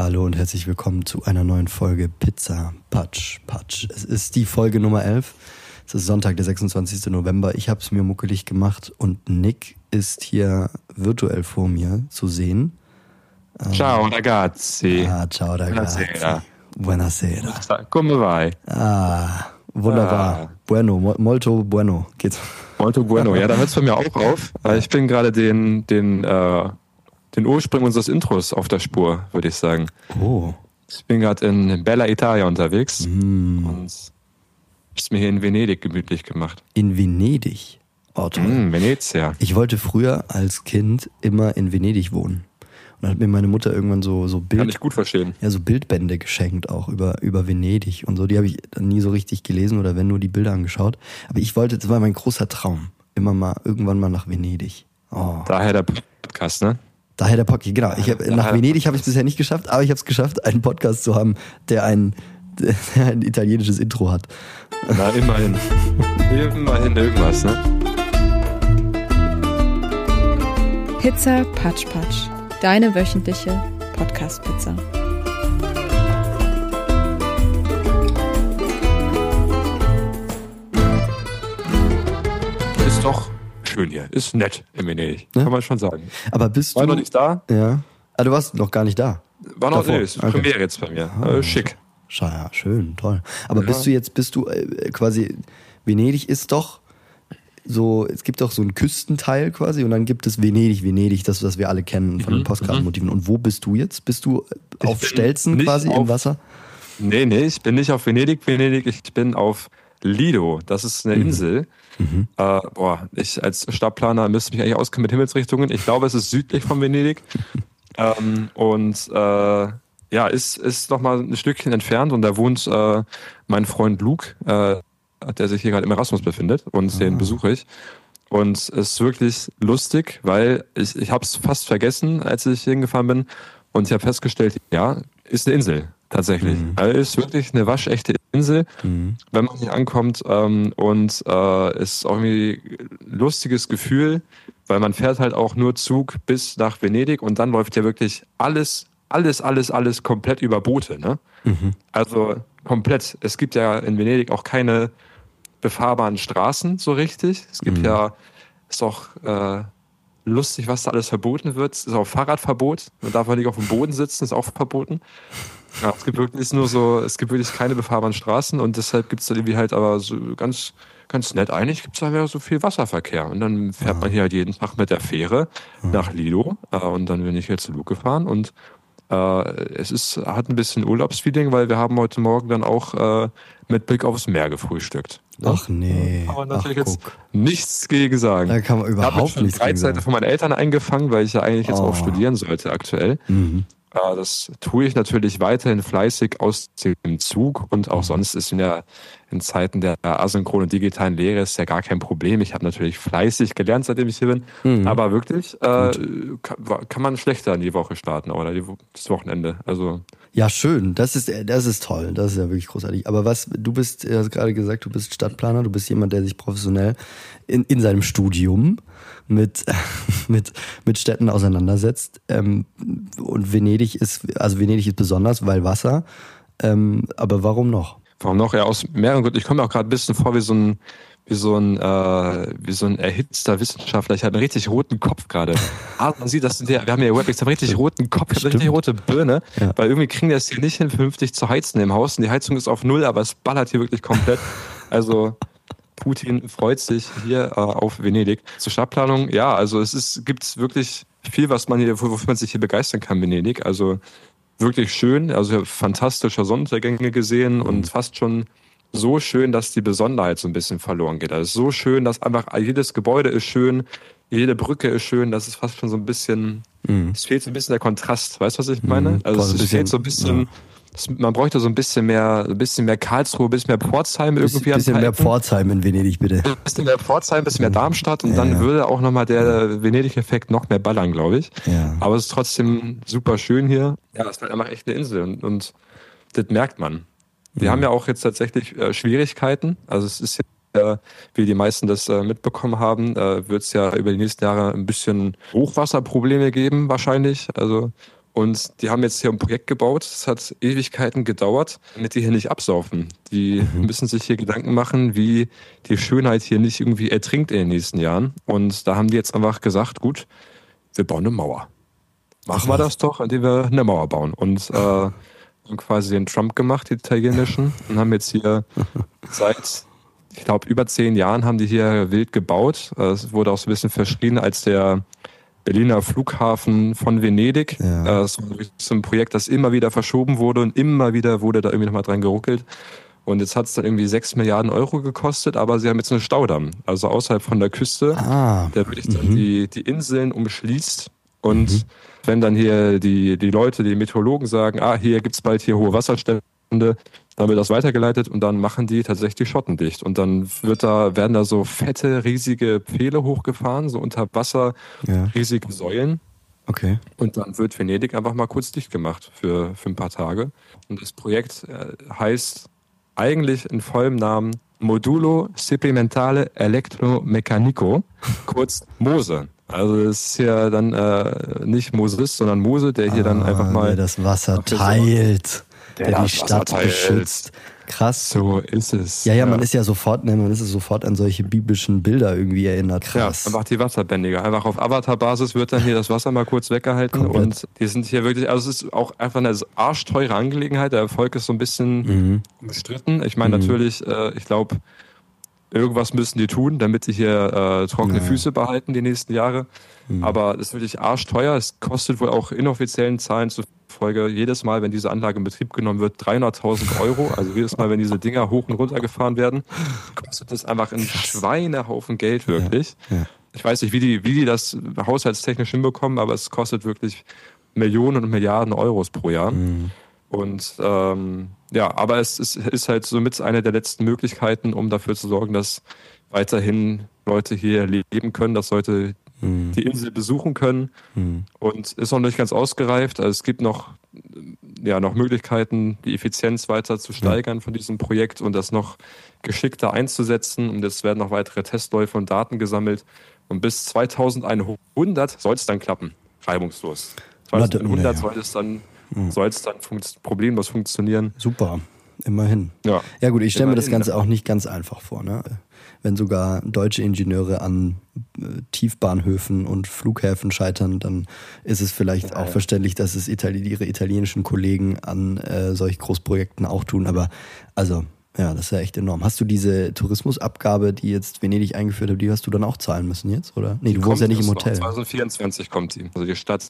Hallo und herzlich willkommen zu einer neuen Folge Pizza Patsch Patsch. Es ist die Folge Nummer 11. Es ist Sonntag, der 26. November. Ich habe es mir muckelig gemacht und Nick ist hier virtuell vor mir zu sehen. Ciao ragazzi. Ah, ciao ragazzi. Buonasera. Buonasera. Come vai? Ah, wunderbar. Ah. Bueno, mo- molto bueno. Geht's? Molto bueno. Ja, da hört es bei mir auch auf. Ich bin gerade den, den, äh, den Ursprung unseres Intros auf der Spur, würde ich sagen. Oh. Ich bin gerade in Bella Italia unterwegs Mm. und hab's mir hier in Venedig gemütlich gemacht. In Venedig. Oh, toll. Mm, Venezia. Ich wollte früher als Kind immer in Venedig wohnen. Und dann hat mir meine Mutter irgendwann so, so Kann Bild, ich gut verstehen. ja, so Bildbände geschenkt, auch über, über Venedig und so. Die habe ich dann nie so richtig gelesen oder wenn nur die Bilder angeschaut. Aber ich wollte, das war mein großer Traum. Immer mal, irgendwann mal nach Venedig. Oh. Daher der Podcast, ne? Daher der Podcast, genau. Ich hab, nach Venedig habe ich es bisher nicht geschafft, aber ich habe es geschafft, einen Podcast zu haben, der ein, der ein italienisches Intro hat. Na, immerhin. immerhin irgendwas, ne? Pizza Patsch Patsch. Deine wöchentliche Podcast-Pizza. Schön hier. Ist nett in Venedig. Ja. Kann man schon sagen. Aber bist War du. noch nicht da? Ja. Ah, du warst noch gar nicht da. War noch, Davor. nee, ist Okay. Premiere jetzt bei mir. Äh, schick. Ja, schön, toll. Aber Ja. bist du jetzt, bist du äh, quasi, Venedig ist doch so, es gibt doch so einen Küstenteil quasi und dann gibt es Venedig, Venedig, das, was wir alle kennen von den Postkartenmotiven. Und wo bist du jetzt? Bist du auf Stelzen nicht quasi im auf- Wasser? Nee, nee, ich bin nicht auf Venedig, Venedig, ich bin auf Lido. Das ist eine Insel. Äh, boah, ich als Stadtplaner müsste mich eigentlich auskennen mit Himmelsrichtungen. Ich glaube, es ist südlich von Venedig. ähm, und äh, ja, ist, ist noch mal ein Stückchen entfernt und da wohnt äh, mein Freund Luke, äh, der sich hier gerade im Erasmus befindet und den besuche ich. Und es ist wirklich lustig, weil ich, ich habe es fast vergessen, als ich hingefahren bin. Und ich habe festgestellt, ja, ist eine Insel tatsächlich. Also ist wirklich eine waschechte Insel, wenn man hier ankommt. Ähm, und äh, ist auch irgendwie ein lustiges Gefühl, weil man fährt halt auch nur Zug bis nach Venedig und dann läuft ja wirklich alles, alles, alles, alles komplett über Boote. Ne? Also komplett. Es gibt ja in Venedig auch keine befahrbaren Straßen so richtig. Es gibt ja, ist auch äh, lustig, was da alles verboten wird. Es ist auch Fahrradverbot. Man darf auch nicht auf dem Boden sitzen, ist auch verboten. Ja, es gibt wirklich nur so, es gibt wirklich keine befahrbaren Straßen und deshalb gibt es da irgendwie halt aber so ganz, ganz nett. Eigentlich gibt es da ja so viel Wasserverkehr. Und dann fährt man hier halt jeden Tag mit der Fähre nach Lido äh, und dann bin ich jetzt zu Luke gefahren und äh, es ist, hat ein bisschen Urlaubsfeeling, weil wir haben heute Morgen dann auch äh, mit Blick aufs Meer gefrühstückt. Ach nee. Kann man Ach, natürlich jetzt guck. nichts gegen sagen. Da kann man ich habe überhaupt schon nichts gegen Freizeit sagen. von meinen Eltern eingefangen, weil ich ja eigentlich jetzt Oh. auch studieren sollte aktuell. Mhm. Das tue ich natürlich weiterhin fleißig aus dem Zug und auch sonst ist in, der, in Zeiten der asynchronen digitalen Lehre ist ja gar kein Problem. Ich habe natürlich fleißig gelernt, seitdem ich hier bin. Mhm. Aber wirklich äh, kann, kann man schlechter in die Woche starten oder die, das Wochenende. Also Ja, schön. Das ist, das ist toll. Das ist ja wirklich großartig. Aber was, du bist, du hast gerade gesagt, du bist Stadtplaner, du bist jemand, der sich professionell in, in seinem Studium mit, mit, mit Städten auseinandersetzt. Ähm, und Venedig ist, also Venedig ist besonders, weil Wasser. Ähm, aber warum noch? Warum noch? Ja, aus mehreren Gründen. Ich komme mir auch gerade ein bisschen vor wie so ein, wie so ein, äh, wie so ein erhitzter Wissenschaftler. Ich habe einen richtig roten Kopf gerade. Ah, man sieht das, in der, wir haben ja Webix, ich habe einen richtig roten Kopf, ich habe eine richtig rote Birne, Ja. weil irgendwie kriegen die das hier nicht hin, vernünftig zu heizen im Haus. Und die Heizung ist auf Null, aber es ballert hier wirklich komplett. Also, Putin freut sich hier äh, auf Venedig. Zur Stadtplanung, ja, also es ist, gibt wirklich viel, was man hier, wofür man sich hier begeistern kann, Venedig. Also wirklich schön, also ich habe fantastische Sonnenuntergänge gesehen und fast schon so schön, dass die Besonderheit so ein bisschen verloren geht. Also so schön, dass einfach jedes Gebäude ist schön, jede Brücke ist schön, das ist fast schon so ein bisschen, es fehlt so ein bisschen der Kontrast, weißt du, was ich meine? Mhm, Also ein es bisschen, fehlt so ein bisschen, es, man bräuchte so ein bisschen mehr, ein bisschen mehr Karlsruhe, ein bisschen mehr Pforzheim irgendwie Bisschen, an bisschen mehr. Pforzheim in Venedig, bitte. Ein bisschen mehr Pforzheim, ein bisschen mehr Darmstadt und Ja, dann ja. würde auch nochmal der Venedig-Effekt noch mehr ballern, glaube ich. Ja. Aber es ist trotzdem super schön hier. Ja, es ist halt einfach echt eine Insel und, und das merkt man. Wir haben ja auch jetzt tatsächlich äh, Schwierigkeiten. Also es ist ja, äh, wie die meisten das äh, mitbekommen haben, äh, wird es ja über die nächsten Jahre ein bisschen Hochwasserprobleme geben wahrscheinlich. Also Und die haben jetzt hier ein Projekt gebaut, das hat Ewigkeiten gedauert, damit die hier nicht absaufen. Die mhm. müssen sich hier Gedanken machen, wie die Schönheit hier nicht irgendwie ertrinkt in den nächsten Jahren. Und da haben die jetzt einfach gesagt, gut, wir bauen eine Mauer. Machen wir das doch, indem wir eine Mauer bauen. Und äh, quasi den Trump gemacht, die italienischen, und haben jetzt hier seit, ich glaube, über zehn Jahren haben die hier wild gebaut. Es wurde auch so ein bisschen verschrien als der Berliner Flughafen von Venedig. Ja. Äh, das war so ein Projekt, das immer wieder verschoben wurde und immer wieder wurde da irgendwie nochmal dran geruckelt. Und jetzt hat es dann irgendwie 6 Milliarden Euro gekostet, aber sie haben jetzt einen Staudamm, also außerhalb von der Küste, ah. der wirklich dann mhm. die, die Inseln umschließt. Und mhm. wenn dann hier die, die Leute, die Meteorologen sagen, ah, hier gibt's bald hier hohe Wasserstände, dann wird das weitergeleitet und dann machen die tatsächlich die Schotten dicht. Und dann wird da, werden da so fette, riesige Pfähle hochgefahren, so unter Wasser, ja. riesige Säulen. Okay. Und dann wird Venedig einfach mal kurz dicht gemacht für, für ein paar Tage. Und das Projekt äh, heißt eigentlich in vollem Namen Modulo Supplementale Electromecanico, kurz MOSE. Also es ist ja dann äh, nicht Moses, sondern Mose, der hier ah, dann einfach mal das Wasser teilt der, der die Stadt beschützt. Krass. So ist es. Ja, ja, man ist ja sofort, ne, man ist sofort an solche biblischen Bilder irgendwie erinnert. Krass. Ja, einfach die Wasserbändiger. Einfach auf Avatar-Basis wird dann hier das Wasser mal kurz weggehalten Komplett. und die sind hier wirklich, also es ist auch einfach eine arschteure Angelegenheit. Der Erfolg ist so ein bisschen mhm. bestritten. Ich meine mhm. natürlich, äh, ich glaube, irgendwas müssen die tun, damit sie hier äh, trockene ja. Füße behalten die nächsten Jahre. Mhm. Aber es ist wirklich arschteuer. Es kostet wohl auch inoffiziellen Zahlen zufolge jedes Mal, wenn diese Anlage in Betrieb genommen wird, 300.000 Euro. Also jedes Mal, wenn diese Dinger hoch und runter gefahren werden, kostet das einfach ein Schweinehaufen Geld wirklich. Ja. Ja. Ich weiß nicht, wie die, wie die das haushaltstechnisch hinbekommen, aber es kostet wirklich Millionen und Milliarden Euros pro Jahr. Mhm. Und ähm, ja, aber es ist, ist halt somit eine der letzten Möglichkeiten, um dafür zu sorgen, dass weiterhin Leute hier leben können, dass Leute mhm. die Insel besuchen können. Mhm. Und ist noch nicht ganz ausgereift. Also es gibt noch, ja, noch Möglichkeiten, die Effizienz weiter zu steigern von diesem Projekt und das noch geschickter einzusetzen. Und es werden noch weitere Testläufe und Daten gesammelt. Und bis 2100 soll es dann klappen, reibungslos. 2100 ja. soll es dann mhm. soll es dann problemlos funktionieren. Super, immerhin. Ja, ja gut, ich stelle mir das Ganze auch nicht ganz einfach vor. Ne? Wenn sogar deutsche Ingenieure an äh, Tiefbahnhöfen und Flughäfen scheitern, dann ist es vielleicht ja, auch ja. verständlich, dass es Itali ihre italienischen Kollegen an äh, solch Großprojekten auch tun. Aber also ja, das ist ja echt enorm. Hast du diese Tourismusabgabe, die jetzt Venedig eingeführt hat, die hast du dann auch zahlen müssen jetzt, oder? Nee, du wohnst ja nicht im Hotel. 2024 kommt sie. Also die Stadt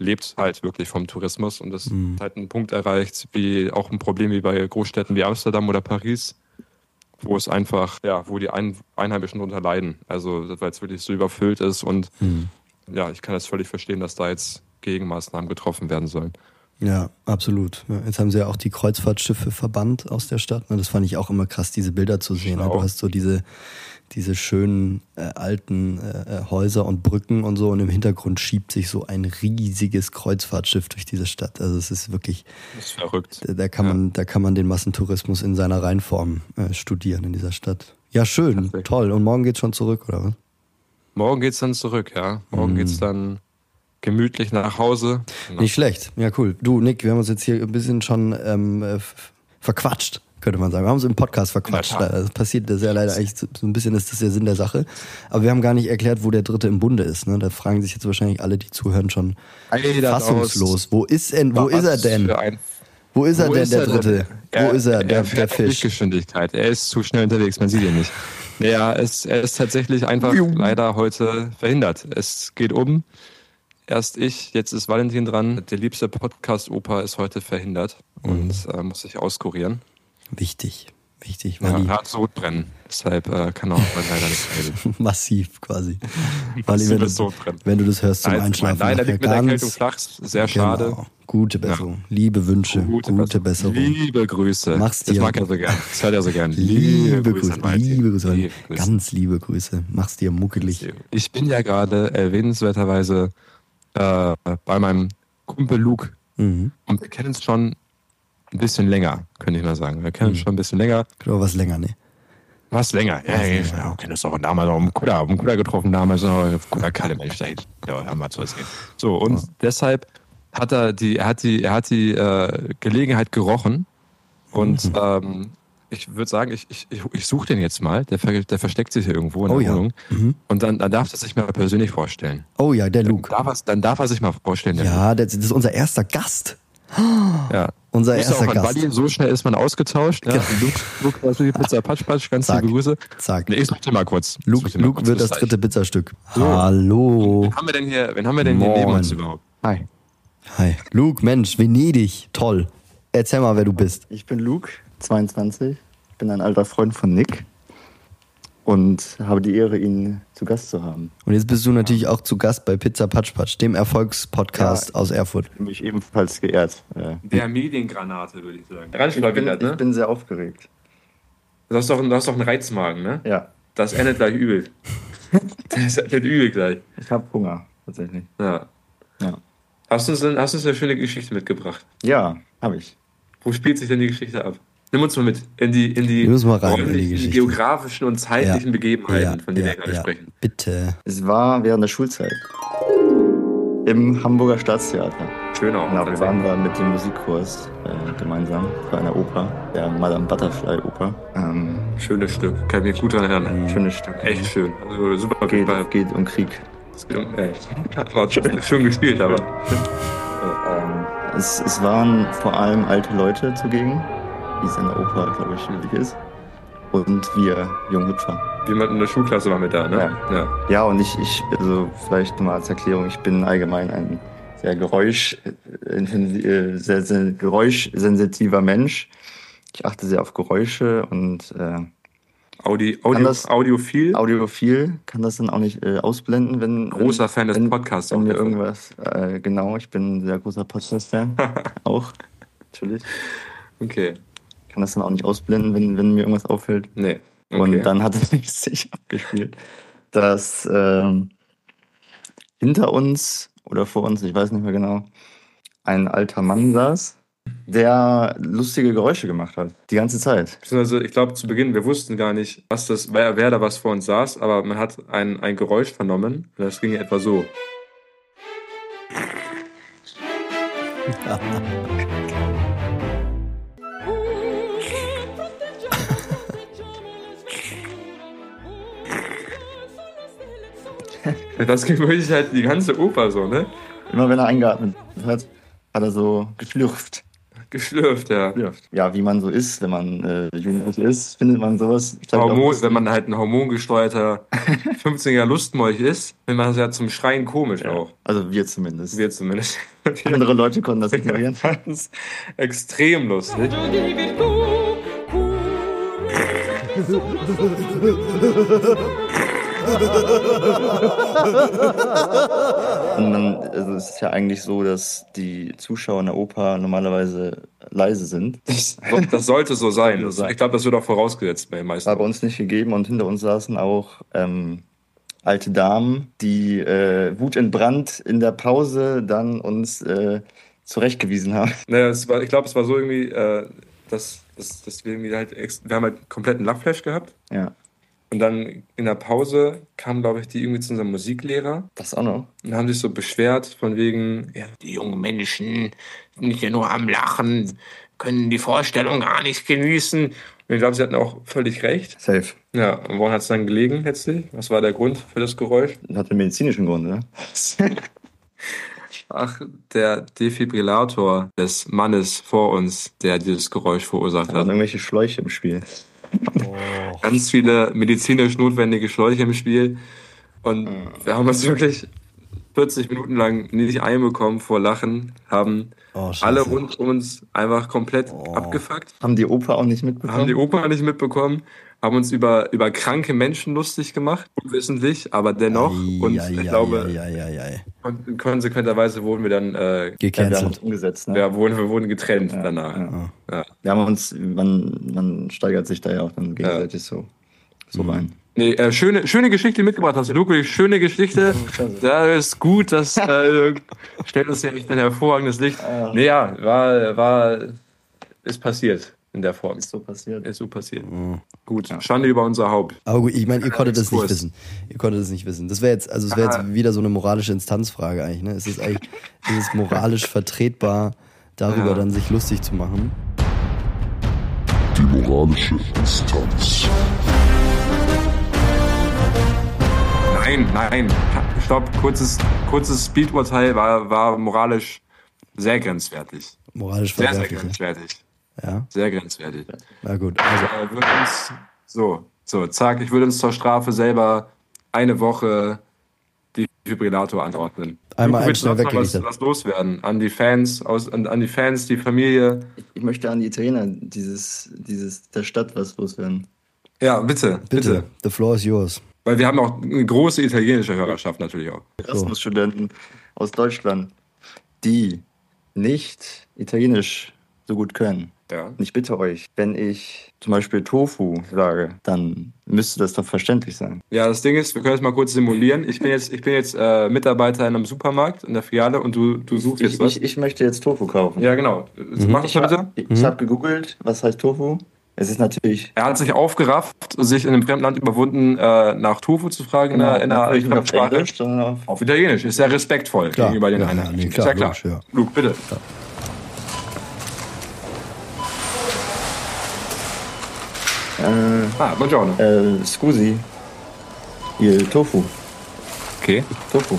lebt halt wirklich vom Tourismus und das mhm. halt einen Punkt erreicht, wie auch ein Problem wie bei Großstädten wie Amsterdam oder Paris, wo es einfach, ja, wo die Ein Einheimischen darunter leiden. Also weil es wirklich so überfüllt ist und mhm. ja, ich kann das völlig verstehen, dass da jetzt Gegenmaßnahmen getroffen werden sollen. Ja, absolut. Jetzt haben sie ja auch die Kreuzfahrtschiffe verbannt aus der Stadt. Das fand ich auch immer krass, diese Bilder zu sehen. Schlau. Du hast so diese, diese schönen äh, alten äh, äh, Häuser und Brücken und so und im Hintergrund schiebt sich so ein riesiges Kreuzfahrtschiff durch diese Stadt. Also es ist wirklich das ist verrückt. Da, da kann ja. man da kann man den Massentourismus in seiner Reinform äh, studieren in dieser Stadt. Ja, schön, toll und morgen geht's schon zurück, oder was? Morgen geht's dann zurück, ja. Morgen mhm. geht's dann gemütlich nach Hause. Nicht schlecht. Ja, cool. Du Nick, wir haben uns jetzt hier ein bisschen schon ähm, äh, verquatscht könnte man sagen. Wir haben uns im Podcast verquatscht. Das passiert das ja leider eigentlich so ein bisschen, ist das der Sinn der Sache. Aber wir haben gar nicht erklärt, wo der Dritte im Bunde ist. Ne? Da fragen sich jetzt wahrscheinlich alle, die zuhören, schon fassungslos. Wo ist, denn, wo ist er denn? Wo ist er wo denn, ist der Dritte? Er, wo ist er, der, der Fisch? Geschwindigkeit. Er ist zu schnell unterwegs, man sieht ihn nicht. Ja, es, er ist tatsächlich einfach leider heute verhindert. Es geht um. Erst ich, jetzt ist Valentin dran. Der liebste Podcast-Opa ist heute verhindert und mhm. äh, muss sich auskurieren. Wichtig, wichtig. Ja, er hat Sodbrennen, deshalb äh, kann auch leider nicht reden. Massiv quasi. Weil wenn, du, wenn du das hörst zum nein, Einschlafen. Nein, er liegt mit Erkältung flach, sehr genau. schade. Gute Besserung, ja. liebe Wünsche, gute, gute Besserung. Liebe Grüße. Mach's dir. Das mag er so gern. Das hört er so gern. Liebe, liebe Grüße, liebe Grüße, liebe Grüße. Ganz liebe Grüße. Mach's dir muckelig. Ich bin ja gerade erwähnenswerterweise äh, bei meinem Kumpel Luke. Mhm. Und wir kennen uns schon ein bisschen länger, könnte ich mal sagen. Wir kennen uns hm. schon ein bisschen länger. Genau, was länger, ne? Was länger? Ja, ja, ja. kennen uns auch damals auch im Kuda, im Kuda getroffen, damals noch Kuda Kalle, Mensch, da ja, haben wir zu erzählen. So, und ja. deshalb hat er die, er hat die, er hat die äh, Gelegenheit gerochen und Mhm. ähm, ich würde sagen, ich, ich, ich, suche den jetzt mal. Der, der versteckt sich hier irgendwo in Oh der ja. Wohnung. Mhm. Und dann, dann darf er sich mal persönlich vorstellen. Oh ja, der Luke. Darf er, dann darf er sich mal vorstellen. der Ja, das, das ist unser erster Gast. Luke. ja. Unser ja erster auch an Gast. Buddy, so schnell ist man ausgetauscht. Ja. Luke, Luke, was die Pizza Patsch Patsch, ganz Zack. liebe Grüße. Zack. Nee, ich such dir mal kurz. Luke, mal Luke kurz wird das dritte Pizzastück. So. Hallo. Wen haben wir denn hier, wen haben wir denn hier neben uns überhaupt? Hi, Hi. Luke, Mensch, Venedig. Toll. Erzähl mal, wer du bist. ich bin Luke, 22. Ich bin ein alter Freund von Nick und habe die Ehre, ihn zu Gast zu haben. Und jetzt bist du natürlich auch zu Gast bei Pizza Patsch Patsch, dem Erfolgspodcast Ja. aus Erfurt. Ich bin mich ebenfalls geehrt. Der Mediengranate, würde ich sagen. Ich bin, ich bin sehr aufgeregt. Du hast, doch, du hast doch einen Reizmagen, ne? Ja, Das endet gleich übel. Das endet übel gleich. ich habe Hunger, tatsächlich. Ja. Ja, Hast du uns, hast du uns eine schöne Geschichte mitgebracht? ja habe ich. Wo spielt sich denn die Geschichte ab? Nimm uns mal mit in die, in die rein in die geografischen und zeitlichen Ja. Begebenheiten, von denen wir gerade sprechen. Bitte. Es war während der Schulzeit im Hamburger Staatstheater. Schön auch. Genau, wir waren da mit dem Musikkurs äh, gemeinsam für eine Oper, der Madame Butterfly Oper. Ähm, Schönes Stück. Kann ich mich gut daran erinnern. schönes Stück. Echt schön. Also super Geht, geht um Krieg. Ey, war schön, schön gespielt, aber. Ähm, es, es waren vor allem alte Leute zugegen, wie es in der Oper, glaube ich, üblich ist. Und wir Junghüpfer. Jemand in der Schulklasse war mit da, ne? Ja. ja. Ja, und ich, ich, also vielleicht nochmal als Erklärung, ich bin allgemein ein sehr Geräusch, äh, äh, sehr, sehr geräuschsensitiver Mensch. Ich achte sehr auf Geräusche und äh, Audi, Audio, das- Audiophil. audiophil kann das dann auch nicht äh, ausblenden, wenn Großer wenn, Fan des wenn, Podcasts. wenn mir irgendwas äh, genau, ich bin ein sehr großer Podcast-Fan auch natürlich. Okay. Kann das dann auch nicht ausblenden, wenn, wenn mir irgendwas auffällt. Nee. Okay. Und dann hat es sich abgespielt, dass ähm, hinter uns oder vor uns, ich weiß nicht mehr genau, ein alter Mann saß, der lustige Geräusche gemacht hat. Die ganze Zeit. Also ich glaube zu Beginn, wir wussten gar nicht, was das, wer, wer da was vor uns saß, aber man hat ein, ein Geräusch vernommen. Und das ging etwa so. Das ging wirklich halt die ganze Oper so, ne? Immer wenn er eingeatmet hat, hat er so geschlürft. Geschlürft, ja. geschlürft. Ja, wie man so ist, wenn man äh, jugendlich ist, findet man sowas. auch Hormon, wenn man halt ein hormongesteuerter 15er Lustmolch ist, findet man das ja zum Schreien komisch auch. Also wir zumindest. Wir zumindest. Andere Leute konnten das ignorieren. ganz extrem lustig. Und man, also es ist ja eigentlich so, dass die Zuschauer in der Oper normalerweise leise sind. Das, das sollte so sein. Ich glaube, das wird auch vorausgesetzt bei den meisten. War bei uns nicht gegeben und hinter uns saßen auch ähm, alte Damen, die äh, wutentbrannt in der Pause dann uns äh, zurechtgewiesen haben. Naja, war, ich glaube, es war so irgendwie, äh, dass, dass, dass wir irgendwie halt, wir haben halt kompletten Lachflash gehabt. Ja, Und dann in der Pause kam, glaube ich, die irgendwie zu unserem Musiklehrer das auch noch. und haben sich so beschwert von wegen, ja, die jungen Menschen sind hier nur am Lachen, können die Vorstellung gar nicht genießen. Und ich glaube, sie hatten auch völlig recht. Safe. Ja, und woran hat es dann gelegen letztlich? Was war der Grund für das Geräusch? Hat einen medizinischen Grund, ne? Ach, der Defibrillator des Mannes vor uns, der dieses Geräusch verursacht Da waren hat. irgendwelche Schläuche im Spiel. Ganz viele medizinisch notwendige Schläuche im Spiel. Und wir haben uns wirklich 40 Minuten lang nicht einbekommen vor Lachen, haben Oh, alle rund um uns einfach komplett Oh. abgefuckt, Haben die Oper auch nicht mitbekommen? haben die Oper nicht mitbekommen, haben uns über, über kranke Menschen lustig gemacht, unwissentlich, aber dennoch. Und ich glaube, Ja, ja, ja, ja. kon- konsequenterweise wurden wir dann, äh, ja, wir haben uns Gecancelt. umgesetzt, ne? ja, wurden, wir wurden getrennt Ja, danach. ja. Ja. Wir haben uns, man, man steigert sich da ja auch dann gegenseitig so, so rein. Nee, äh, schöne, schöne Geschichte du mitgebracht hast. Luke, wirklich schöne Geschichte. Da ist gut, das äh, stellt uns ja echt ein hervorragendes Licht. Nee, ja, war, war, ist passiert. In der Form. Ist so passiert. Ist so passiert. Gut, Schande über unser Haupt. Aber gut, ich meine, ihr konntet das nicht wissen. Ihr konntet das nicht wissen. Das wäre jetzt, also es wäre jetzt wieder so eine moralische Instanzfrage eigentlich. Ne? Ist es eigentlich, ist es moralisch vertretbar, darüber Ja. dann sich lustig zu machen? Die moralische Instanz. Nein, nein. Stopp, kurzes, kurzes Speedurteil war, war moralisch sehr grenzwertig. Moralisch Sehr, sehr ne? grenzwertig. Ja, Sehr grenzwertig. na gut. Also, äh, würde uns, so, so, zack, ich würde uns zur Strafe selber eine Woche die Fibrillator anordnen. Einmal du schnell noch mal was, was loswerden an die Fans, aus, an, an die Fans, die Familie. Ich möchte an die Italiener dieses, dieses, der Stadt was loswerden. Ja, bitte, bitte, bitte, the floor is yours. Weil wir haben auch eine große italienische Hörerschaft natürlich auch. Erasmus-Studenten aus Deutschland, die nicht Italienisch so gut können. Ja. Und ich bitte euch, wenn ich zum Beispiel Tofu sage, dann müsste das doch verständlich sein. Ja, das Ding ist, wir können es mal kurz simulieren. Ich bin jetzt, ich bin jetzt äh, Mitarbeiter in einem Supermarkt in der Filiale und du, du suchst jetzt Ich, was. ich, ich möchte jetzt Tofu kaufen. ja, genau. Mach das Ich, mal bitte. hab- ich habe gegoogelt, was heißt Tofu. Es ist natürlich Er hat sich aufgerafft, sich in einem fremden Land überwunden, äh, nach Tofu zu fragen in der, in natürlich nicht auf Fremdsprache. Englisch, auf Auf Italienisch. Ist sehr respektvoll Klar. gegenüber den Ja, Einheimischen. ja, nee, ist klar, ja klar. logisch, ja. Luke, bitte. Äh, Ah, buongiorno. äh, Scusi. Il Tofu. Okay. Tofu.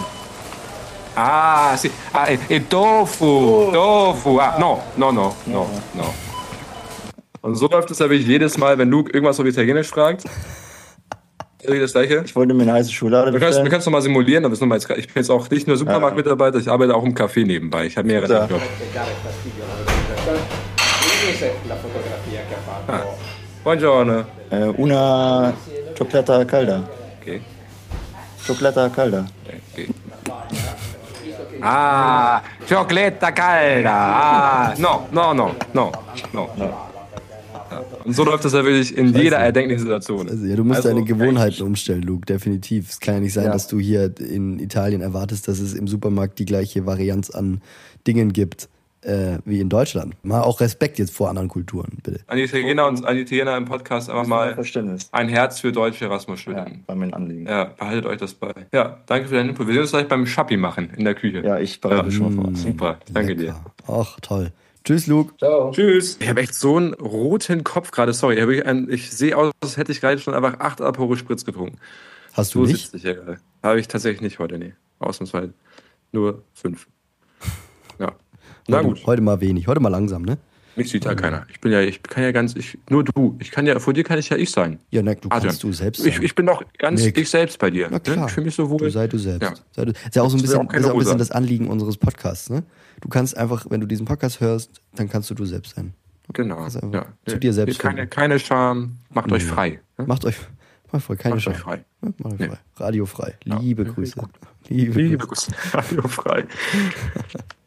Ah, sì. Ah, e, e Tofu. Tofu. Ah, no, no, no, no, no. Und so läuft es ja wirklich jedes Mal, wenn Luke irgendwas auf Italienisch fragt. Irgendwie Das gleiche. Ich wollte mir eine heiße Schokolade Wir können es wir bestellen. können's noch mal simulieren, aber noch mal jetzt, ich bin jetzt auch nicht nur Supermarktmitarbeiter, ich arbeite auch im Café nebenbei. Ich habe mehrere Ja. Jobs. Inglese Buongiorno. Äh, una Chocolata calda. Okay. Chocolata calda. okay. Ah, Chocolata calda. Ah, no, no, no, no, no. Ja. Und so läuft das ja wirklich in jeder erdenklichen Situation. Also, ja, du musst Also, deine Gewohnheiten umstellen, Luke, definitiv. Es kann ja nicht sein, Ja. dass du hier in Italien erwartest, dass es im Supermarkt die gleiche Varianz an Dingen gibt äh, wie in Deutschland. Mal auch Respekt jetzt vor anderen Kulturen, bitte. An die Italiener und an die Italiener im Podcast einfach mal Verständnis. ein Herz für deutsche Ja, Erasmus-Studenten. war mir ein Anliegen. Ja. behaltet euch das bei. Ja, danke für deinen Input. Wir sehen uns gleich beim Schappi machen in der Küche. Ja, ich bereite Ja. schon mal vor. Super, danke dir. Lecker. Ach, toll. Tschüss, Luke. Tschüss. Ich habe echt so einen roten Kopf gerade. Sorry, ich, ich sehe aus, als hätte ich gerade schon einfach acht Aperol Spritz getrunken. Hast du So nicht? Habe ich tatsächlich nicht heute, nee. Ausnahmsweise. Nur fünf. Na heute, gut. Heute mal wenig, heute mal langsam, ne? Mich sieht ja keiner. Ich bin ja, ich kann ja ganz, ich, nur du. Ich kann ja, vor dir kann ich ja ich sein. Ja, na, du Adrian. kannst du selbst sein. Ich, ich bin doch ganz Nick. ich selbst bei dir. Na klar. Ne? Ich fühle mich so wohl. Du sei du selbst. Ja. Sei du, ist ja auch so ein bisschen, auch ist auch ein bisschen das Anliegen unseres Podcasts, ne? Du kannst einfach, wenn du diesen Podcast hörst, dann kannst du du selbst sein. Genau. Ja. zu dir selbst Keine, keine Scham. Macht euch frei. ne? Macht euch, macht voll keine euch frei. Ja, euch Nee. frei. Radiofrei. Liebe Ja, Grüße. Liebe, Liebe Grüße. Grüße. Radio frei.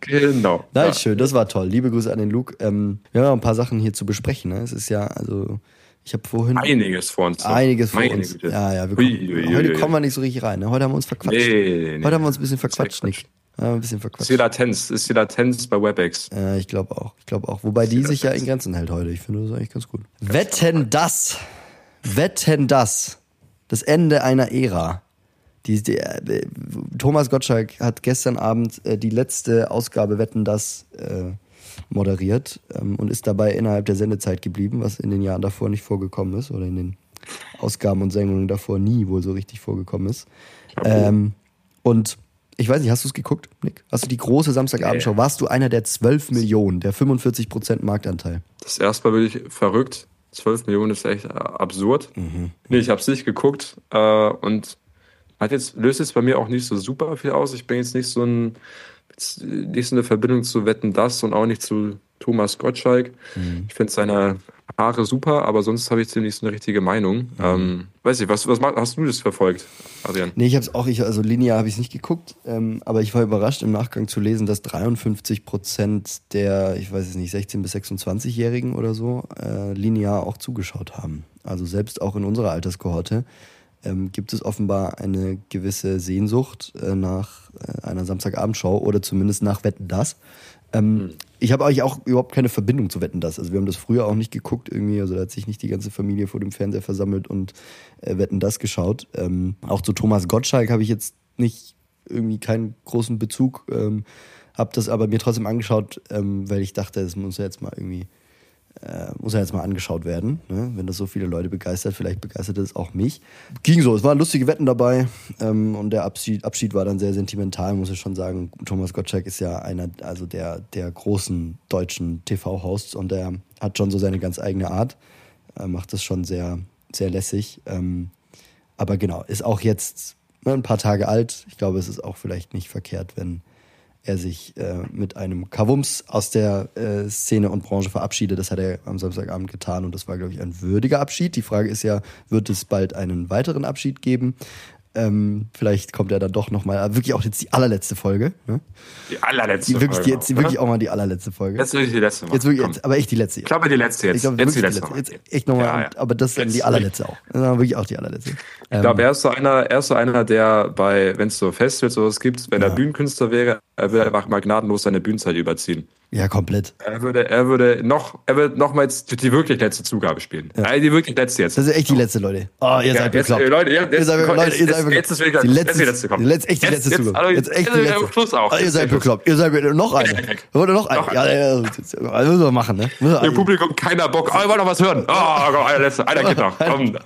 genau. Nein, Ja. schön, das war toll. Liebe Grüße an den Luke. Ähm, wir haben noch ein paar Sachen hier zu besprechen. Ne? Es ist ja, also, ich habe vorhin Einiges vor uns. einiges vor Meine uns. Güte. Ja, ja, wir kommen, ui, ui, heute ui. kommen wir nicht so richtig rein. Ne? Heute haben wir uns verquatscht. Nee, nee. Heute haben wir uns ein bisschen ist verquatscht, Nick. Ja, ein bisschen Ist verquatscht. die Latenz, ist die Latenz bei WebEx. Äh, ich glaube auch. Ich glaube auch. Wobei die sich ja in Grenzen hält heute. Ich finde das eigentlich ganz gut. Wetten das. Wetten das. Das Ende einer Ära. Die, die, äh, Thomas Gottschalk hat gestern Abend äh, die letzte Ausgabe Wetten das äh, moderiert ähm, und ist dabei innerhalb der Sendezeit geblieben, was in den Jahren davor nicht vorgekommen ist oder in den Ausgaben und Sendungen davor nie wohl so richtig vorgekommen ist. Ähm, und ich weiß nicht, hast du es geguckt, Nick? Hast du die große Samstagabendshow? Warst du einer der 12 Millionen, der 45 Prozent Marktanteil? Das erste Mal wirklich verrückt. 12 Millionen ist echt äh, absurd. Nee, ich habe es nicht geguckt äh, und hat jetzt, löst jetzt bei mir auch nicht so super viel aus. Ich bin jetzt nicht so ein jetzt nicht so eine Verbindung zu Wetten das und auch nicht zu Thomas Gottschalk. Ich finde seine Haare super, aber sonst habe ich ziemlich so eine richtige Meinung. Ähm, weiß ich, was, was hast du das verfolgt, Adrian? Nee, ich habe es auch, ich, also linear habe ich es nicht geguckt, ähm, aber ich war überrascht im Nachgang zu lesen, dass 53 Prozent der, ich weiß es nicht, 16- bis 26-Jährigen oder so äh, linear auch zugeschaut haben. Also selbst auch in unserer Alterskohorte ähm, gibt es offenbar eine gewisse Sehnsucht äh, nach äh, einer Samstagabendshow oder zumindest nach Wetten das. Ähm, Ich habe eigentlich auch überhaupt keine Verbindung zu Wetten das. Also wir haben das früher auch nicht geguckt irgendwie. Also da hat sich nicht die ganze Familie vor dem Fernseher versammelt und äh, Wetten das geschaut. Ähm, auch zu Thomas Gottschalk habe ich jetzt nicht irgendwie keinen großen Bezug. Ähm, habe das aber mir trotzdem angeschaut, ähm, weil ich dachte, es muss ja jetzt mal irgendwie äh, muss ja jetzt mal angeschaut werden. Ne? Wenn das so viele Leute begeistert, vielleicht begeistert es auch mich. Ging so, es waren lustige Wetten dabei ähm, und der Abschied, Abschied war dann sehr sentimental, muss ich schon sagen. Thomas Gottschalk ist ja einer, also der, der großen deutschen TV-Hosts und der hat schon so seine ganz eigene Art. Er macht das schon sehr, sehr lässig. Ähm, aber genau, ist auch jetzt ne, ein paar Tage alt. Ich glaube, es ist auch vielleicht nicht verkehrt, wenn er sich äh, mit einem Kavums aus der äh, Szene und Branche verabschiedet. Das hat er am Samstagabend getan und das war, glaube ich, ein würdiger Abschied. Die Frage ist ja, wird es bald einen weiteren Abschied geben? Ähm, vielleicht kommt er dann doch nochmal, wirklich auch jetzt die allerletzte Folge. Ne? Die allerletzte Die, wirklich, Folge. die, jetzt, wirklich auch mal die allerletzte Folge. Jetzt wirklich die letzte Mal. Jetzt wirklich, jetzt, aber echt die letzte. Ich glaube, die letzte jetzt. Ich glaube, jetzt die wirklich letzte. Jetzt echt nochmal, Ja, ja. aber das ist Jetzt die allerletzte auch. Das ist dann wirklich auch die allerletzte. Ich glaube, er ist so einer, er ist so einer, der bei, wenn es so Festivals sowas gibt, wenn Ja. er Bühnenkünstler wäre, er würde einfach mal gnadenlos seine Bühnenzeit überziehen. Ja, komplett. Er würde, er würde noch, er wird noch mal jetzt die wirklich letzte Zugabe spielen. Ja. die wirklich letzte jetzt. Das ist echt die letzte, Leute. Oh, ihr Ja, seid jetzt, bekloppt. äh, Leute, ja, jetzt, Ihr seid, komm, Leute, jetzt, ihr seid jetzt, jetzt ist wirklich die jetzt letzte, die letzte. Die letzte, echt die Jetzt- letzte jetzt, Zugabe. also, Jetzt echt die jetzt, äh, letzte. Schluss auch. Oh, ihr Jetzt seid bekloppt. Ihr seid noch eine. Wurde noch eine. Noch Ja, ja. Das müssen wir machen, ne? Im Publikum keiner Bock. Oh, wir wollen noch was hören. Oh, komm, einer letzte, einer geht noch. Komm.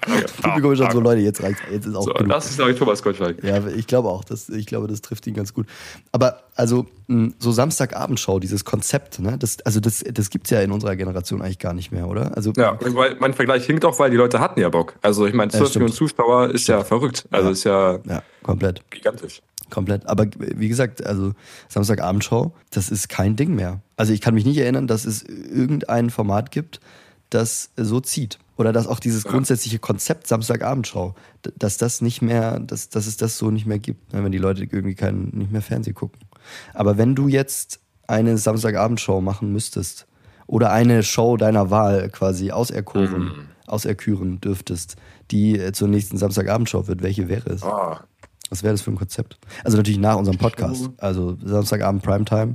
Publikum ist schon so, Leute, jetzt reicht's. Jetzt ist auch So, genug. das ist, glaube ich, Thomas Gottschalk. Ja, ich glaube auch. Das, ich glaube, das trifft ihn ganz gut. Aber also so Samstagabendshow, dieses Konzept, ne? Das, also das, das gibt's ja in unserer Generation eigentlich gar nicht mehr, oder? Also Ja, weil mein Vergleich hinkt auch, weil die Leute hatten ja Bock. Also ich meine, 12 stimmt. Millionen Zuschauer ist ja verrückt. Also ist ja ja, komplett. gigantisch. Komplett. Aber wie gesagt, also Samstagabendshow, das ist kein Ding mehr. Also ich kann mich nicht erinnern, dass es irgendein Format gibt, das so zieht. Oder dass auch dieses grundsätzliche Konzept Samstagabendshow, d- dass das nicht mehr, dass, dass es das so nicht mehr gibt, ne, wenn die Leute irgendwie kein, nicht mehr Fernsehen gucken. Aber wenn du jetzt eine Samstagabendshow machen müsstest oder eine Show deiner Wahl quasi auserkoren, auserküren dürftest, die äh, zur nächsten Samstagabendshow wird, welche wäre es? Oh, Was wäre das für ein Konzept? Also natürlich nach unserem Podcast. Also Samstagabend Primetime,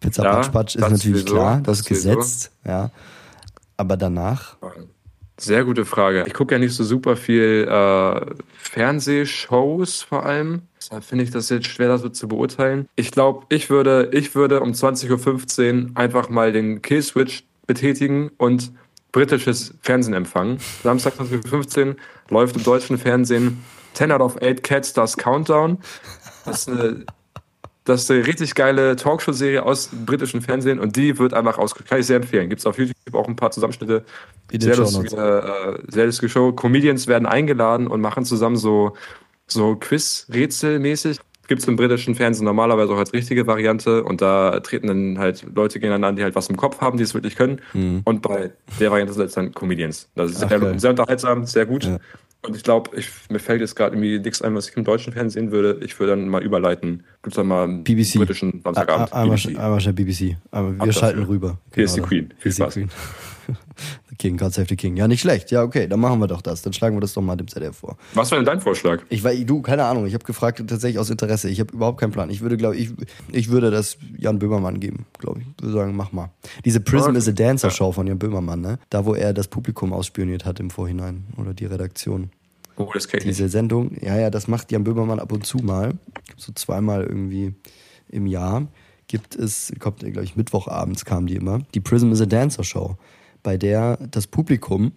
Pizza Ja, Patsch Patsch ist natürlich sowieso, klar, das ist gesetzt, ja. Aber danach, Sehr gute Frage. Ich gucke ja nicht so super viel äh, Fernsehshows vor allem. Deshalb finde ich das jetzt schwer, das so zu beurteilen. Ich glaube, ich würde, ich würde um 20.15 Uhr einfach mal den Killswitch betätigen und britisches Fernsehen empfangen. Samstag 20.15 Uhr läuft im deutschen Fernsehen 10 out of 8 Cat Stars Countdown. Das ist eine das ist eine richtig geile Talkshow-Serie aus dem britischen Fernsehen und die wird einfach ausgestrahlt. Kann ich sehr empfehlen. Gibt es auf YouTube auch ein paar Zusammenschnitte. Sehr lustige, äh, sehr lustige Show. Comedians werden eingeladen und machen zusammen so, so Quiz-Rätsel-mäßig. Gibt es im britischen Fernsehen normalerweise auch als richtige Variante und da treten dann halt Leute gegeneinander an, die halt was im Kopf haben, die es wirklich können. Und bei der Variante sind es dann Comedians. Das ist Mhm. Ach, sehr, geil. sehr unterhaltsam, sehr gut. Ja. Und ich glaube, ich, mir fällt jetzt gerade irgendwie nichts ein, was ich im deutschen Fernsehen sehen würde. Ich würde dann mal überleiten. Gibt es dann mal einen BBC. britischen Samstagabend? Einmal, BBC. schnell- BBC. Aber wir Ab schalten dafür. rüber. Hier ist die da. Queen. Viel Spaß. Queen. The King, God save the King. Ja, nicht schlecht. Ja, okay, dann machen wir doch das. Dann schlagen wir das doch mal dem ZDF vor. Was wäre denn dein Vorschlag? Ich war, du, keine Ahnung. Ich habe gefragt tatsächlich aus Interesse. Ich habe überhaupt keinen Plan. Ich würde, glaube ich, ich würde das Jan Böhmermann geben, glaube ich. Würde sagen, mach mal. Diese Prism Okay. is a Dancer Show von Jan Böhmermann, ne? Da, wo er das Publikum ausspioniert hat im Vorhinein oder die Redaktion. Oh, das kenn ich. Diese Sendung, ja, ja, das macht Jan Böhmermann ab und zu mal. So zweimal irgendwie im Jahr gibt es, kommt, glaube ich, Mittwochabends kam die immer, die Prism is a Dancer Show, bei der das Publikum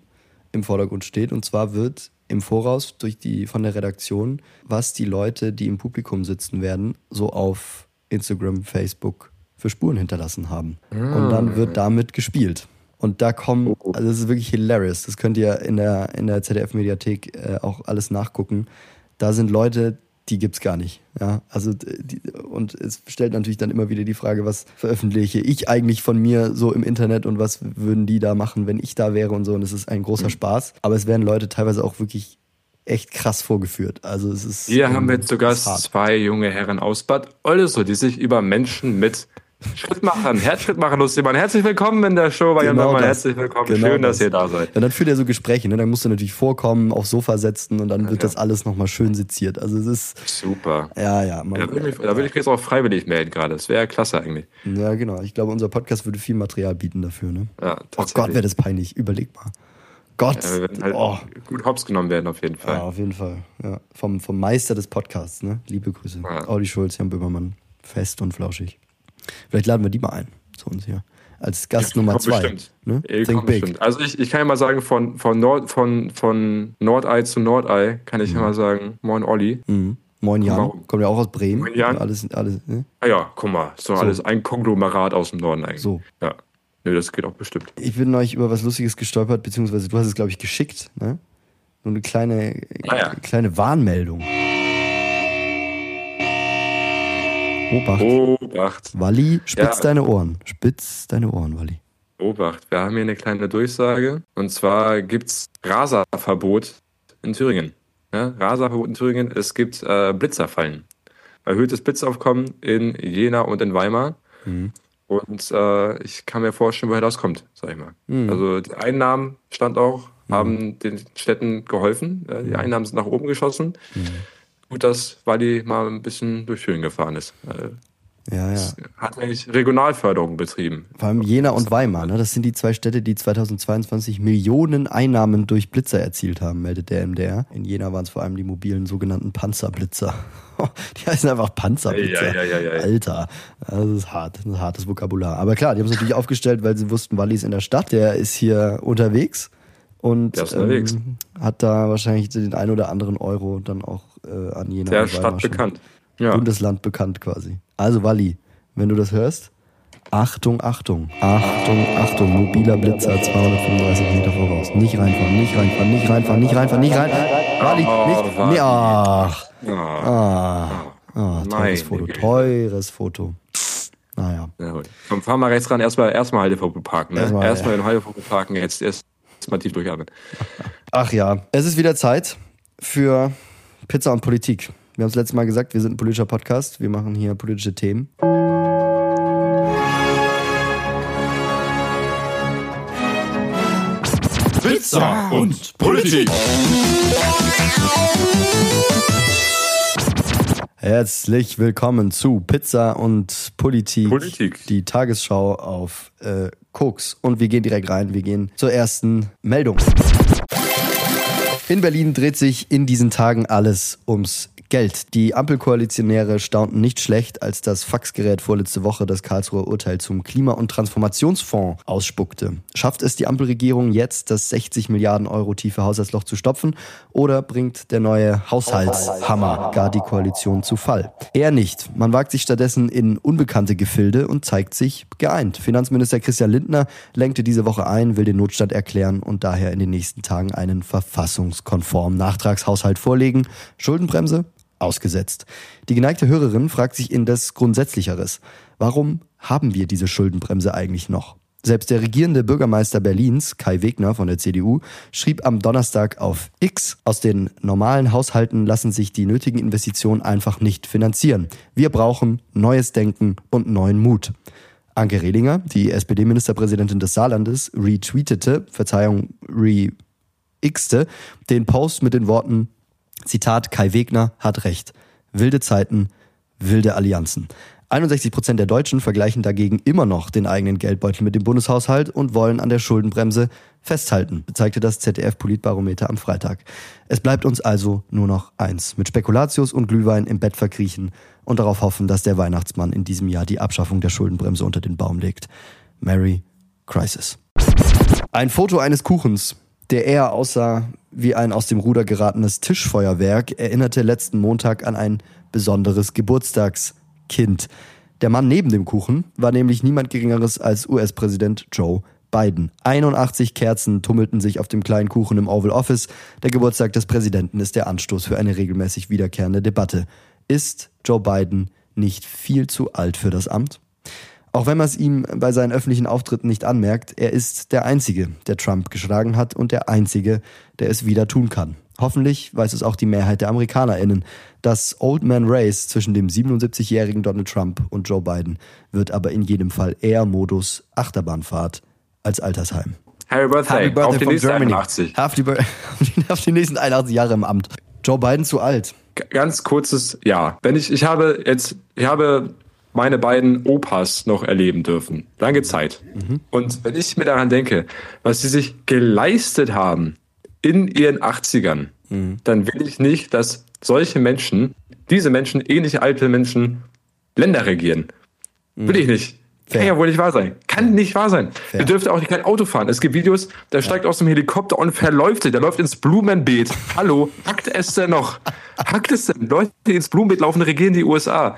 im Vordergrund steht. Und zwar wird im Voraus durch die, von der Redaktion, was die Leute, die im Publikum sitzen werden, so auf Instagram, Facebook für Spuren hinterlassen haben. Und dann wird damit gespielt. Und da kommen, also das ist wirklich hilarious. Das könnt ihr in der, in der ZDF-Mediathek äh, auch alles nachgucken. Da sind Leute, die gibt's gar nicht. Ja, also die, und es stellt natürlich dann immer wieder die Frage, was veröffentliche ich eigentlich von mir so im Internet und was würden die da machen, wenn ich da wäre und so. Und es ist ein großer Spaß. Aber es werden Leute teilweise auch wirklich echt krass vorgeführt. Also es ist. Hier ähm, haben wir jetzt es hart. zwei junge Herren aus Bad Oldesloe, die sich über Menschen mit Schritt machen, Herzschritt machen, Lustimann. Herzlich willkommen in der Show bei Jan Genau Böhmermann. das. Herzlich willkommen. Genau Schön, dass das. ihr da seid. Ja, dann führt er so Gespräche, ne? Dann musst du natürlich vorkommen, aufs Sofa setzen und dann wird das alles nochmal schön seziert. Also es ist, Super. ja, ja. Man, Da würde ich, da würde ich jetzt auch freiwillig melden gerade. Das wäre klasse eigentlich. ja, genau. Ich glaube, unser Podcast würde viel Material bieten dafür, ne? Ja, Oh Gott, wäre das peinlich. Überleg mal. Gott. Ja, halt oh. gut hops genommen werden auf jeden Fall. Ja, auf jeden Fall. Ja. Vom, vom Meister des Podcasts, ne? Liebe Grüße. Ja. Audi Schulz, Jan Böhmermann. Fest und flauschig. Vielleicht laden wir die mal ein zu uns hier. Als Gast Nummer Kommt zwei. Bestimmt. Ne? Think big. bestimmt. Also ich, ich kann ja mal sagen, von, von, Nord, von, von Nordei zu Nordei kann ich ja mal sagen, moin Olli. Mhm. Moin Jan. Warum? Kommt ja auch aus Bremen. Moin Jan. Alles, alles, ne? Ah ja, guck mal, ist doch alles ein Konglomerat aus dem Norden eigentlich. So. Ja. Nö, das geht auch bestimmt. Ich bin neulich über was Lustiges gestolpert, beziehungsweise du hast es, glaube ich, geschickt, ne? So eine kleine, Ah ja. kleine Warnmeldung. Obacht. Obacht, Walli, spitz Ja. deine Ohren. Spitz deine Ohren, Walli. Obacht. Wir haben hier eine kleine Durchsage. Und zwar gibt's Raserverbot in Thüringen. Ja, Raserverbot in Thüringen. Es gibt äh, Blitzerfallen. Erhöhtes Blitzaufkommen in Jena und in Weimar. Und äh, ich kann mir vorstellen, woher das kommt, sag ich mal. Also die Einnahmen, stand auch, haben den Städten geholfen. Die Einnahmen sind nach oben geschossen. Gut, dass Walli mal ein bisschen durch Thüringen gefahren ist. Ja, ja. hat eigentlich Regionalförderung betrieben. Vor allem Jena und Weimar, ne? Das sind die zwei Städte, die 2022 Millionen Einnahmen durch Blitzer erzielt haben, meldet der MDR. In Jena waren es vor allem die mobilen sogenannten Panzerblitzer. Die heißen einfach Panzerblitzer. Ja, ja, ja, ja. Alter, das ist hart, das ist ein hartes Vokabular. Aber klar, die haben es natürlich aufgestellt, weil sie wussten, Walli ist in der Stadt, der ist hier unterwegs und. Ähm, hat da wahrscheinlich den ein oder anderen Euro dann auch äh, an Jena Der und Weimar Stadt bekannt. Ja. Bundesland bekannt quasi. Also Walli, wenn du das hörst, Achtung, Achtung, Achtung, Achtung, mobiler Blitzer 235 Meter voraus. Nicht reinfahren, nicht reinfahren, nicht reinfahren, nicht reinfahren, nicht rein. Walli, nicht. Walli. Nee, ach, Ah, ah, ah, teures Foto, teures Foto. Naja, ja. Komm, fahr mal rechts ran, erstmal erstmal Halteverbot parken. Ne? Erstmal, Erstmal, ja. in Halteverbot parken, jetzt erst mal tief durchatmen. ach ja, es ist wieder Zeit für Pizza und Politik. Wir haben es letztes Mal gesagt, wir sind ein politischer Podcast, wir machen hier politische Themen. Pizza und Politik. Herzlich willkommen zu Pizza und Politik. Politik. Die Tagesschau auf äh, Koks. Und wir gehen direkt rein. Wir gehen zur ersten Meldung. In Berlin dreht sich in diesen Tagen alles ums Geld. Die Ampelkoalitionäre staunten nicht schlecht, als das Faxgerät vorletzte Woche das Karlsruher Urteil zum Klima- und Transformationsfonds ausspuckte. Schafft es die Ampelregierung jetzt, das 60 Milliarden Euro tiefe Haushaltsloch zu stopfen oder bringt der neue Haushaltshammer gar die Koalition zu Fall? Eher nicht. Man wagt sich stattdessen in unbekannte Gefilde und zeigt sich geeint. Finanzminister Christian Lindner lenkte diese Woche ein, will den Notstand erklären und daher in den nächsten Tagen einen verfassungskonformen Nachtragshaushalt vorlegen. Schuldenbremse? Ausgesetzt. Die geneigte Hörerin fragt sich indes Grundsätzlicheres. Warum haben wir diese Schuldenbremse eigentlich noch? Selbst der regierende Bürgermeister Berlins, Kai Wegner von der CDU, schrieb am Donnerstag auf X, aus den normalen Haushalten lassen sich die nötigen Investitionen einfach nicht finanzieren. Wir brauchen neues Denken und neuen Mut. Anke Rehlinger, die SPD-Ministerpräsidentin des Saarlandes, retweetete, Verzeihung, re-xte, den Post mit den Worten, Zitat, Kai Wegner hat recht. Wilde Zeiten, wilde Allianzen. 61 Prozent der Deutschen vergleichen dagegen immer noch den eigenen Geldbeutel mit dem Bundeshaushalt und wollen an der Schuldenbremse festhalten, zeigte das ZDF-Politbarometer am Freitag. Es bleibt uns also nur noch eins, mit Spekulatius und Glühwein im Bett verkriechen und darauf hoffen, dass der Weihnachtsmann in diesem Jahr die Abschaffung der Schuldenbremse unter den Baum legt. Merry Crisis. Ein Foto eines Kuchens, der eher aussah wie ein aus dem Ruder geratenes Tischfeuerwerk, erinnerte letzten Montag an ein besonderes Geburtstagskind. Der Mann neben dem Kuchen war nämlich niemand Geringeres als US-Präsident Joe Biden. 81 Kerzen tummelten sich auf dem kleinen Kuchen im Oval Office. Der Geburtstag des Präsidenten ist der Anstoß für eine regelmäßig wiederkehrende Debatte. Ist Joe Biden nicht viel zu alt für das Amt? Auch wenn man es ihm bei seinen öffentlichen Auftritten nicht anmerkt, er ist der Einzige, der Trump geschlagen hat und der Einzige, der es wieder tun kann. Hoffentlich weiß es auch die Mehrheit der AmerikanerInnen. Das Old Man Race zwischen dem 77-jährigen Donald Trump und Joe Biden wird aber in jedem Fall eher Modus Achterbahnfahrt als Altersheim. Happy Birthday, auf die nächsten Germany. 81. Happy Bir- auf die nächsten 81 Jahre im Amt. Joe Biden zu alt. Ganz kurzes Ja. Wenn ich, ich habe jetzt, ich habe meine beiden Opas noch erleben dürfen. Lange Zeit. Und wenn ich mir daran denke, was sie sich geleistet haben in ihren 80ern, dann will ich nicht, dass solche Menschen, diese Menschen, ähnliche alte Menschen, Länder regieren. Will ich nicht. Kann ja wohl nicht wahr sein. Kann nicht wahr sein. Fair. Ihr dürft auch kein Auto fahren. Es gibt Videos, der steigt aus dem Helikopter und verläuft sich. Der läuft ins Blumenbeet. Hallo, hackt es denn noch? Hackt es denn? Leute, die ins Blumenbeet laufen, regieren die USA.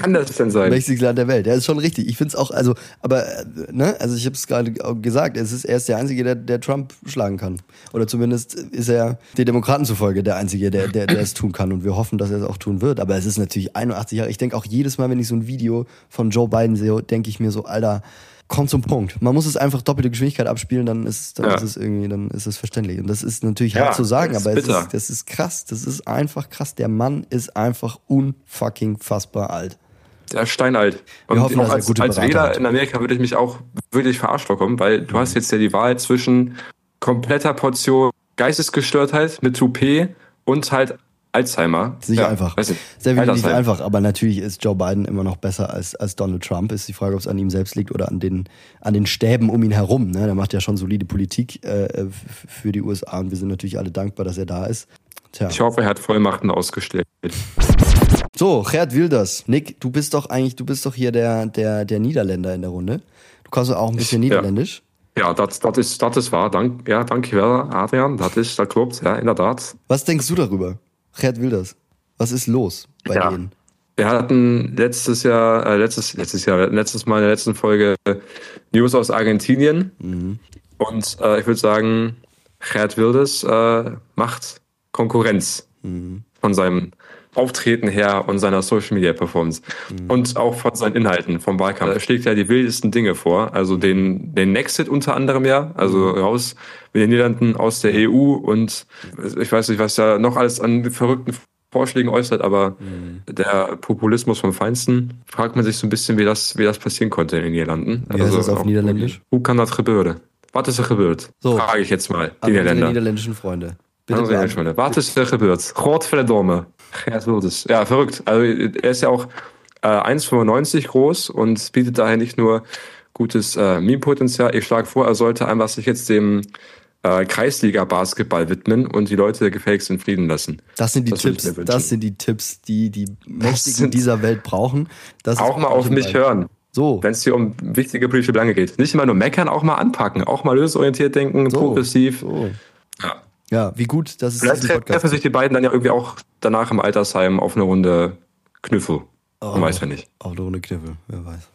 Kann das denn sein? Mächtigstes Land der Welt. Ja, ist schon richtig. Ich finde es auch, also, aber, äh, ne, also ich habe es gerade gesagt, es ist er ist der Einzige, der, der Trump schlagen kann. Oder zumindest ist er den Demokraten zufolge der Einzige, der, der, der es tun kann. Und wir hoffen, dass er es auch tun wird. Aber es ist natürlich 81 Jahre. Ich denke auch jedes Mal, wenn ich so ein Video von Joe Biden sehe, denke ich mir so, Alter, komm zum Punkt. Man muss es einfach doppelte Geschwindigkeit abspielen, dann ist, dann Ja. ist es irgendwie, dann ist es verständlich. Und das ist natürlich Ja, hart zu sagen, aber es bitter. ist, das ist krass. Das ist einfach krass. Der Mann ist einfach unfucking fassbar alt. Der steinalt. Und hoffen, auch als, als Wähler hat. in Amerika würde ich mich auch wirklich verarscht vorkommen, weil du hast jetzt ja die Wahl zwischen kompletter Portion Geistesgestörtheit mit Toupet und halt Alzheimer. Ist nicht Ja, einfach. weiß nicht. Sehr Altersheim. einfach, aber natürlich ist Joe Biden immer noch besser als, als Donald Trump. Ist die Frage, ob es an ihm selbst liegt oder an den, an den Stäben um ihn herum. Ne? Der macht ja schon solide Politik äh, für die USA und wir sind natürlich alle dankbar, dass er da ist. Tja. Ich hoffe, er hat Vollmachten ausgestellt. So, Gerd Wilders. Nick, du bist doch eigentlich, du bist doch hier der, der, der Niederländer in der Runde. Du kannst auch ein bisschen Ja. Niederländisch. Ja, dat, dat, is, dat is waar. Dank, ja, dankjewel, Adrian. Dat, is, dat klopt, ja, inderdaad. Was denkst du darüber? Gerd Wilders. Was ist los bei Ja. denen? Wir hatten letztes Jahr, äh, letztes, letztes Jahr, letztes Mal in der letzten Folge News aus Argentinien. Und äh, ich würde sagen, Gerd Wilders äh, macht Konkurrenz von seinem Auftreten her und seiner Social Media Performance und auch von seinen Inhalten vom Wahlkampf. Er schlägt ja die wildesten Dinge vor, also den, den Nexit unter anderem ja, also raus mit den Niederlanden aus der EU und ich weiß nicht, was da noch alles an verrückten Vorschlägen äußert, aber der Populismus vom Feinsten fragt man sich so ein bisschen, wie das, wie das passieren konnte in den Niederlanden. Also Wie heißt das auf Niederländisch? Hoe kan dat gebeuren? Was ist er gebeurd? So. Frage ich jetzt mal, die Niederländer. niederländischen Freunde. Bitte beantworten. Niederländer. Was ist er gebeurd? Godverdomme. Gerd Wilders. Ja, verrückt. Also er ist ja auch äh, 1,95 groß und bietet daher nicht nur gutes äh, Meme-Potenzial. Ich schlage vor, er sollte einfach sich jetzt dem äh, Kreisliga-Basketball widmen und die Leute gefälligst in Frieden lassen. Das sind die Das Tipps, das sind die Tipps, die die Mächtigen dieser Welt brauchen. Das ist Auch mal auf mich hören. So, Wenn es hier um wichtige politische Belange geht. Nicht immer nur meckern, auch mal anpacken. Auch mal lösungsorientiert denken, so, progressiv. So. Ja. Ja, wie gut, dass es Vielleicht diesen Podcast treffen sich die beiden dann ja irgendwie auch danach im Altersheim auf eine Runde Knüffel. Oh. Man weiß ja nicht. Auf eine Runde Kniffel, wer weiß.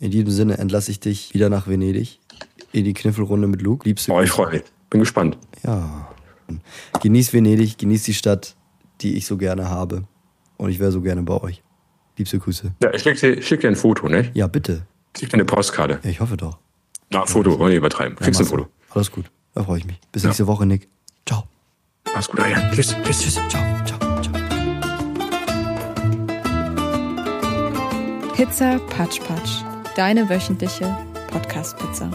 In diesem Sinne entlasse ich dich wieder nach Venedig in die Kniffelrunde mit Luke. Liebste Oh, ich freue mich. Bin gespannt. Ja. Genieß Venedig, genieß die Stadt, die ich so gerne habe. Und ich wäre so gerne bei euch. Liebste Grüße. Ja, ich schicke dir, schick dir ein Foto, ne? Ja, bitte. Ich schicke dir eine Postkarte. Ja, ich hoffe doch. Na, Foto, wollen wir übertreiben. Ja, Kriegst ein. Foto. Alles gut. Da freue ich mich. Bis Ja. nächste Woche, Nick. Ciao. Mach's gut, Adrian. Tschüss. Tschüss. Tschüss. Ciao. Ciao. Ciao. Pizza Patsch Patsch. Deine wöchentliche Podcast-Pizza.